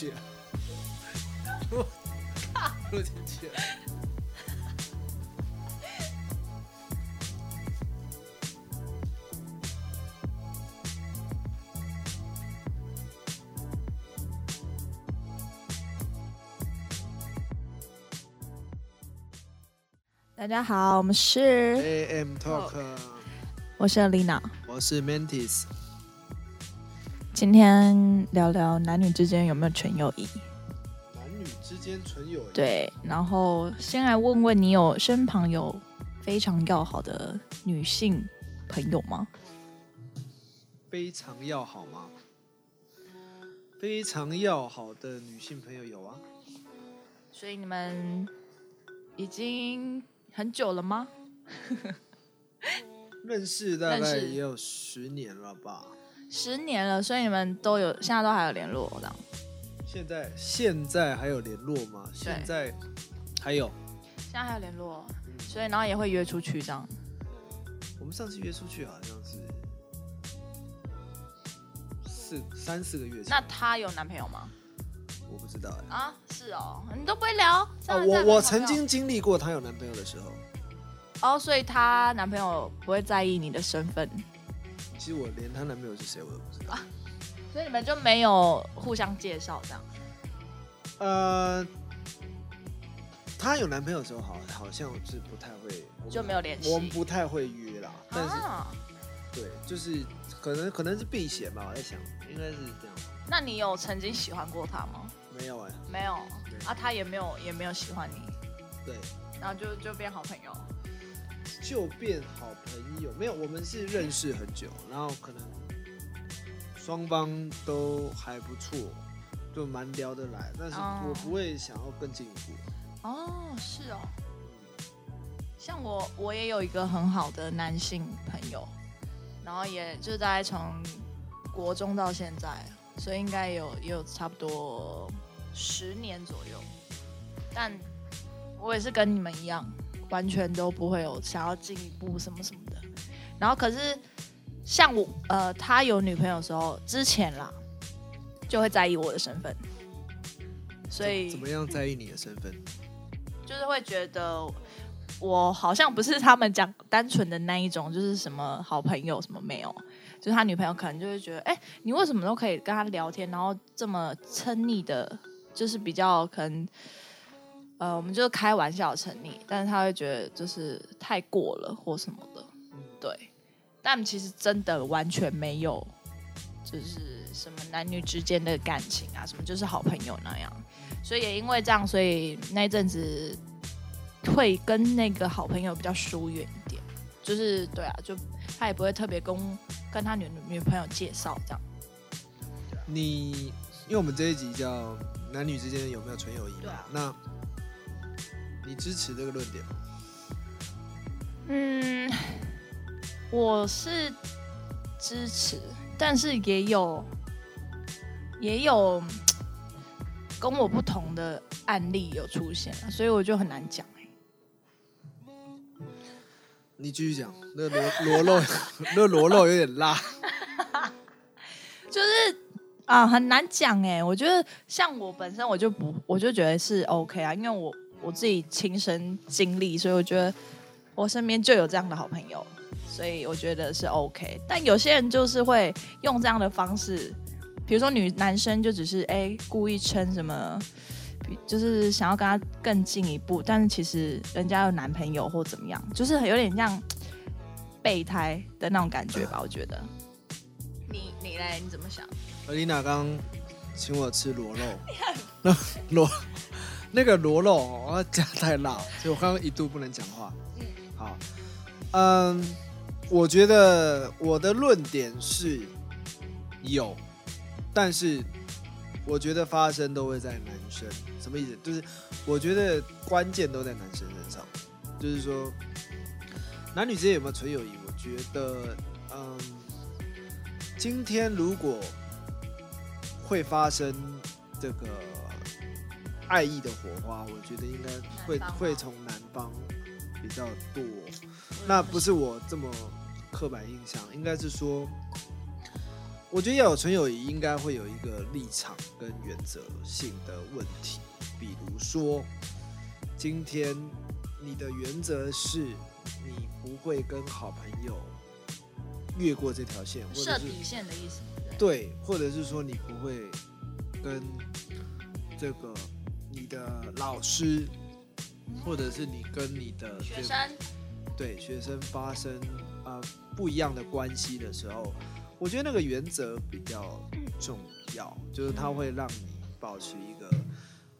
去，录录进去。大家好，我们是，AM Talk，我是 Lina，我是 Mantis。今天聊聊男女之间有没有纯友谊。男女之间纯友谊，，对，然后先来问问你有身旁有非常要好的女性朋友吗？非常要好吗？非常要好的女性朋友有啊，所以你们已经很久了吗？认识大概也有十年了吧。十年了，所以你们都有现在都还有联络这样。现在现在还有联络吗？现在还有。现在还有联络，所以然后也会约出去这样。我们上次约出去好像是四三四个月前，那她有男朋友吗？我不知道哎、啊，是哦，你都不会聊。我我曾经经历过她有男朋友的时候，哦，所以她男朋友不会在意你的身份，其实我连她男朋友是谁我都不知道。所以你们就没有互相介绍这样。呃，她有男朋友的时候好好像是不太会，我就没有联系我们不太会约啦，但是、啊，对，就是可能可能是避嫌吧，我在想应该是这样，那你有曾经喜欢过他吗？没有哎、没有对啊，他也没有也没有喜欢你，对，然后就就变好朋友。就变好朋友。没有，我们是认识很久，然后可能双方都还不错，就蛮聊得来。但是哦我不会想要更进一步。哦，是哦。像我，我也有一个很好的男性朋友，然后也就大概从国中到现在，所以应该有也有差不多十年左右。但我也是跟你们一样，完全都不会有想要进一步什么什么的。然后可是像我，呃，他有女朋友的时候，之前啦，就会在意我的身份，所以怎么样在意你的身份？就是会觉得我好像不是他们讲单纯的那一种，就是什么好朋友什么没有，就是他女朋友可能就会觉得，哎、你为什么都可以跟他聊天，然后这么亲昵的，就是比较可能，呃，我们就是开玩笑成立，但是他会觉得就是太过了或什么的，对，但其实真的完全没有。就是什么男女之间的感情啊，什么就是好朋友那样，所以也因为这样，所以那一阵子会跟那个好朋友比较疏远一点，就是对啊，就他也不会特别跟跟他女女朋友介绍这样。你因为我们这一集叫男女之间有没有纯友谊嘛？对啊那你支持这个论点吗？嗯，我是支持，但是也有也有跟我不同的案例有出现了，所以我就很难讲哎、你继续讲，那个螺螺肉，那个螺肉有点辣。就是啊，很难讲哎。我觉得像我本身我就不，我就觉得是 OK 啊，因为我我自己亲身经历，所以我觉得我身边就有这样的好朋友，所以我觉得是 OK。但有些人就是会用这样的方式，比如说女男生就只是哎、故意称什么。就是想要跟他更进一步，但是其实人家有男朋友或怎么样，就是有点像备胎的那种感觉吧，我觉得。你你来，你怎么想？而丽娜刚请我吃螺肉，那 螺那个螺肉加太辣，所以我刚刚一度不能讲话。嗯好，嗯，我觉得我的论点是有，但是我觉得发生都会在男生，什么意思？就是我觉得关键都在男生身上，就是说男女之间有没有纯友谊？我觉得，嗯，今天如果会发生这个爱意的火花，我觉得应该会会从南方比较多。那不是我这么刻板印象，应该是说，我觉得要有纯友谊，应该会有一个立场跟原则性的问题。比如说，今天你的原则是你不会跟好朋友越过这条线，或者是设底线的意思，对？对，或者是说你不会跟这个你的老师，或者是你跟你的学生对学生发生呃不一样的关系的时候，我觉得那个原则比较重要，就是它会让你保持一个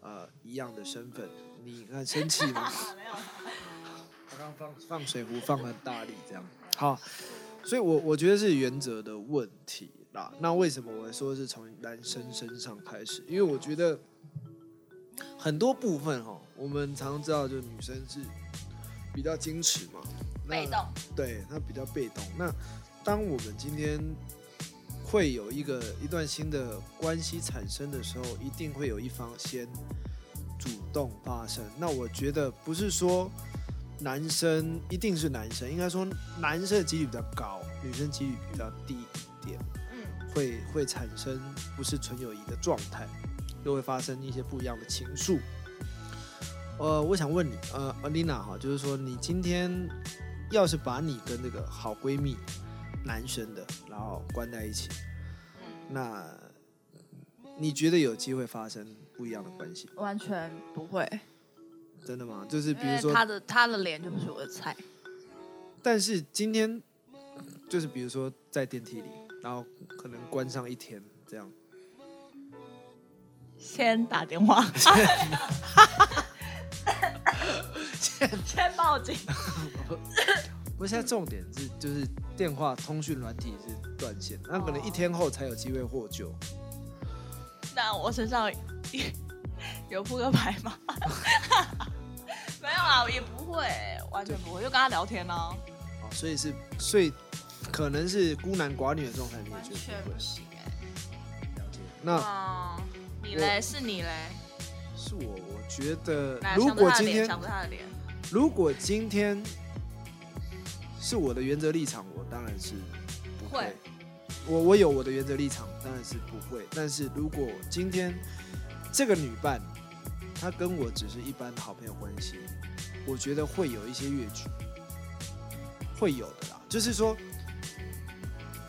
呃一样的身份。你看生气吗？没有，他刚放放水壶放很大力，这样好，所以我我觉得是原则的问题啦。那为什么我说是从男生身上开始？因为我觉得很多部分哈，我们常常知道，就女生是比较矜持嘛，被动，对，她比较被动。那当我们今天会有一个一段新的关系产生的时候，一定会有一方先主动发生。那我觉得不是说男生一定是男生，应该说男生的几率比较高，女生几率比较低一点，嗯，会会产生不是纯友谊的状态，又会发生一些不一样的情愫。呃，我想问你，呃，Alina 哈，就是说你今天要是把你跟那个好闺蜜男生的，然后关在一起，那你觉得有机会发生不一样的关系？完全不会，真的吗？就是比如说，他的他的脸就不是我的菜，但是今天就是比如说在电梯里，然后可能关上一天这样，先打电话，先先报警，不过现在重点是就是电话通讯软体是断线，那可能一天后才有机会获救。那我身上有扑克牌吗？没有啊，也不会，完全不会，就跟他聊天呢、啊，所以是所以可能是孤男寡女的状态，你也完觉得不行哎、了解？那嗯，你嘞？是你嘞？是我，我觉得，如果今天想着他的脸，如果今天是我的原则立场，我当然是不会。会我我有我的原则立场，当然是不会。但是如果今天这个女伴她跟我只是一般的好朋友关系，我觉得会有一些越矩，会有的啦。就是说，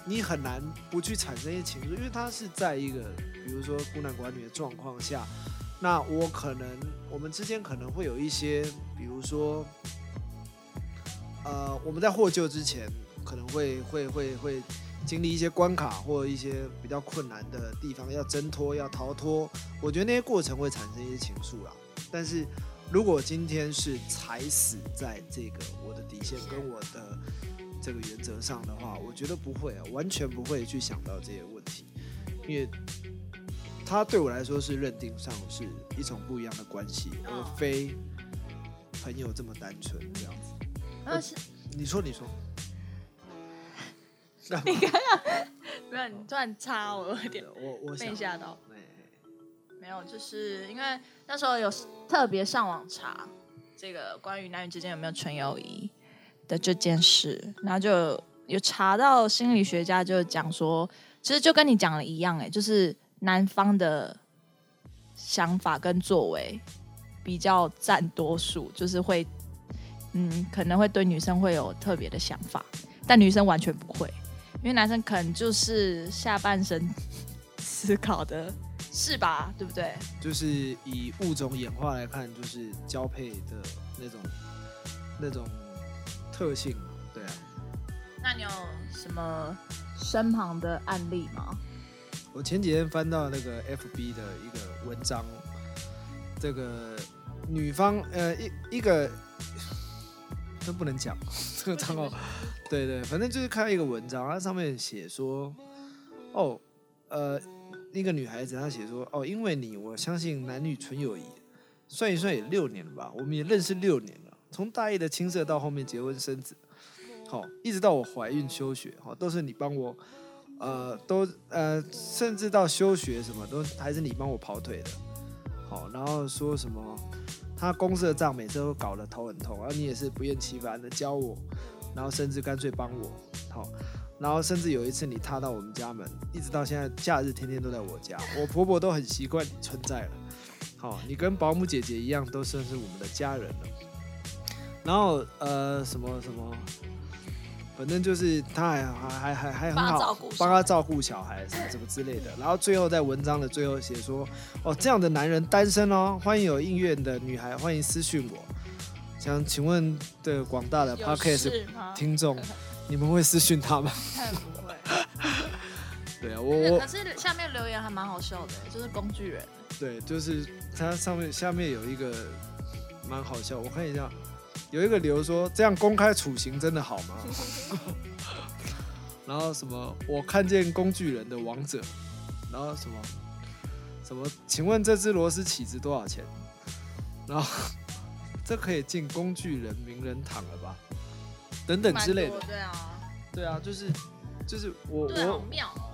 你很难不去产生一些情愫，因为她是在一个比如说孤男寡女的状况下，那我可能我们之间可能会有一些，比如说，呃，我们在获救之前可能会会会会经历一些关卡或一些比较困难的地方，要挣脱，要逃脱。我觉得那些过程会产生一些情愫啦。但是如果今天是踩死在这个我的底线跟我的这个原则上的话，我觉得不会啊，完全不会去想到这些问题，因为它对我来说是认定上是一种不一样的关系，而嗯非朋友这么单纯这样子。那是你说，你说，你刚刚没有，你突然插我，有点我我想被吓到。哎没有，就是因为那时候有特别上网查这个关于男女之间有没有纯友谊的这件事，然后就有有查到心理学家就讲说，其实就跟你讲的一样，哎，就是男方的想法跟作为比较占多数，就是会，嗯，可能会对女生会有特别的想法，但女生完全不会，因为男生可能就是下半身思考的。是吧？对不对？就是以物种演化来看，就是交配的那种那种特性嘛，对啊。那你有什么身旁的案例吗？我前几天翻到那个 FB 的一个文章，这个女方呃一一个都不能讲 这个账号，对对，反正就是看到一个文章，它上面写说，哦，呃，一个女孩子她写说，哦，因为你，我相信男女纯友谊，算一算也六年了吧，我们也认识六年了，从大一的青涩到后面结婚生子，好、一直到我怀孕休学，好、都是你帮我。呃，都呃，甚至到休学什么都还是你帮我跑腿的，好，然后说什么他公司的账每次都搞得头很痛，然后你也是不厌其烦的教我，然后甚至干脆帮我，好，然后甚至有一次你踏到我们家门，一直到现在假日天天都在我家，我婆婆都很习惯你存在了。好，你跟保姆姐姐一样，都算是我们的家人了。然后呃，什么什么，反正就是他还还还还还很好顾，帮他照顾小孩什么什么之类的。然后最后在文章的最后写说，哦，这样的男人单身哦，欢迎有意愿的女孩欢迎私讯我。想请问的广大的 podcast？听众，你们会私讯他吗？不会。对啊，我我可是下面留言还蛮好笑的，就是工具人。对，就是他上面下面有一个蛮好笑，我看一下，有一个留说这样公开处刑真的好吗？然后什么我看见工具人的王者，然后什么什么，请问这只螺丝起子多少钱？然后这可以进工具人名人堂了吧？等等之类的，对啊，对啊，就是就是我对，好我妙哦，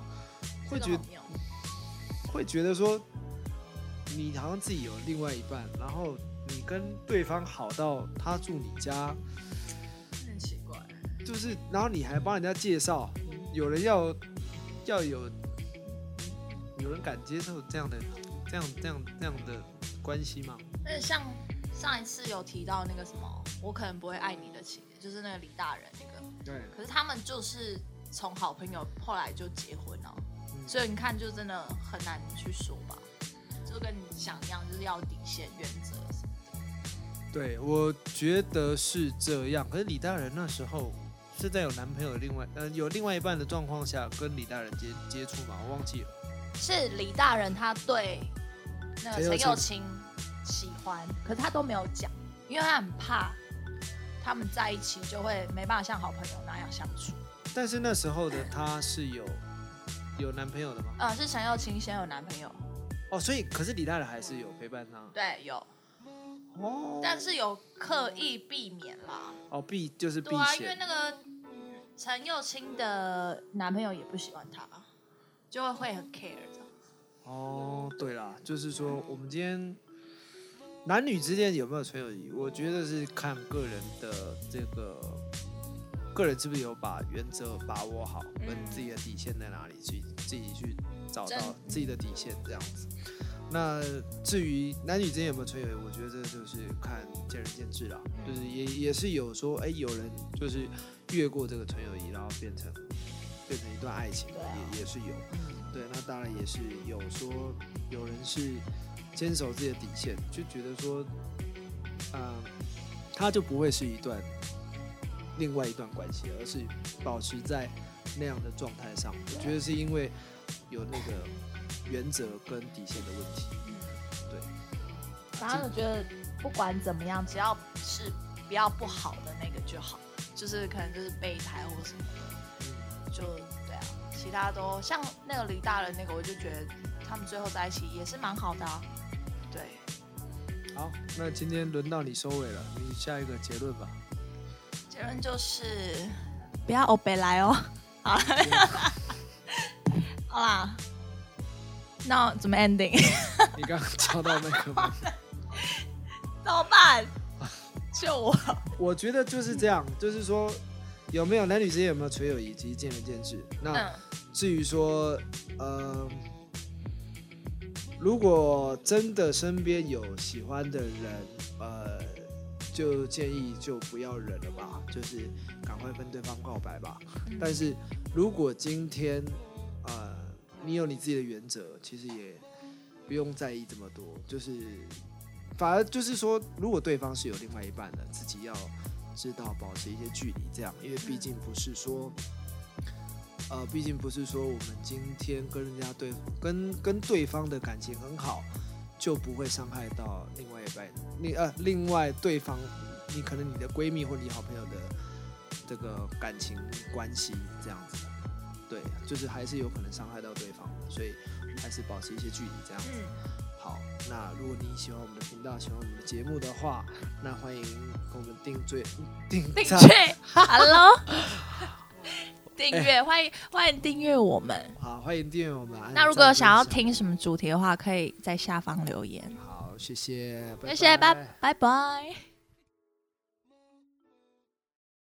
会觉得会觉得说，你好像自己有另外一半，然后你跟对方好到他住你家，很奇怪。就是然后你还帮人家介绍，有人要要有有人敢接受这样的这样这样这样的关系吗？而且像上一次有提到那个什么，我可能不会爱你的情节，就是那个李大人那个，对，可是他们就是从好朋友后来就结婚了，嗯所以你看就真的很难去说吧，就跟你想一样，就是要底线原则。对，我觉得是这样。可是李大人那时候是在有男朋友另外呃有另外一半的状况下跟李大人接接触嘛？我忘记了。是李大人他对那个陈幼陈幼卿喜欢，可是他都没有讲，因为他很怕他们在一起就会没办法像好朋友那样相处。但是那时候的他是有有男朋友的吗？呃，是陈幼卿先有男朋友，哦，所以可是李大人还是有陪伴他。对，有，哦，但是有刻意避免啦。哦避就是避对啊，因为嫌。那个陈幼卿的男朋友也不喜欢她，就会会很 care 这样。哦，对啦，就是说我们今天男女之间有没有纯友谊，我觉得是看个人的这个个人是不是有把原则把握好，跟嗯自己的底线在哪里，去自己去找真到自己的底线这样子。那至于男女之间有没有纯友谊，我觉得这就是看见仁见智啦。嗯就是也也是有说，哎、有人就是越过这个纯友谊，然后变成变成一段爱情，对啊也也是有。对，那当然也是有说有人是坚守自己的底线，就觉得说，嗯、他就不会是一段另外一段关系，而是保持在那样的状态上。我觉得是因为有那个原则跟底线的问题。嗯对，反正我觉得不管怎么样，只要是不要不好的那个就好，就是可能就是备胎或什么的，就对啊，其他都像那个李大人那个，我就觉得他们最后在一起也是蛮好的、啊。对，好，那今天轮到你收尾了，你下一个结论吧。结论就是不要欧北来哦。好了，好啦，那怎么 ending？你刚刚敲到麦克风。怎么办？救我！我觉得就是这样，就是说有没有男女之间有没有纯友谊，其实见仁见智。那嗯，至于说，呃，如果真的身边有喜欢的人，呃，就建议就不要忍了吧，就是赶快跟对方告白吧。嗯但是如果今天，呃，你有你自己的原则，其实也不用在意这么多，就是反而就是说，如果对方是有另外一半的，自己要知道保持一些距离，这样，因为毕竟不是说。呃，毕竟不是说我们今天跟人家对跟跟对方的感情很好，就不会伤害到另外一半，另呃另外对方，你可能你的闺蜜或你好朋友的这个感情关系这样子，对，就是还是有可能伤害到对方的，所以还是保持一些距离这样子。嗯，好，那如果你喜欢我们的频道，喜欢我们的节目的话，那欢迎跟我们订最订赞订阅，Hello，订阅，欢迎欢迎订阅我们。好，欢迎订阅我们。按那如果赞想要听什么主题的话，可以在下方留言。好，谢谢，谢谢，拜拜拜。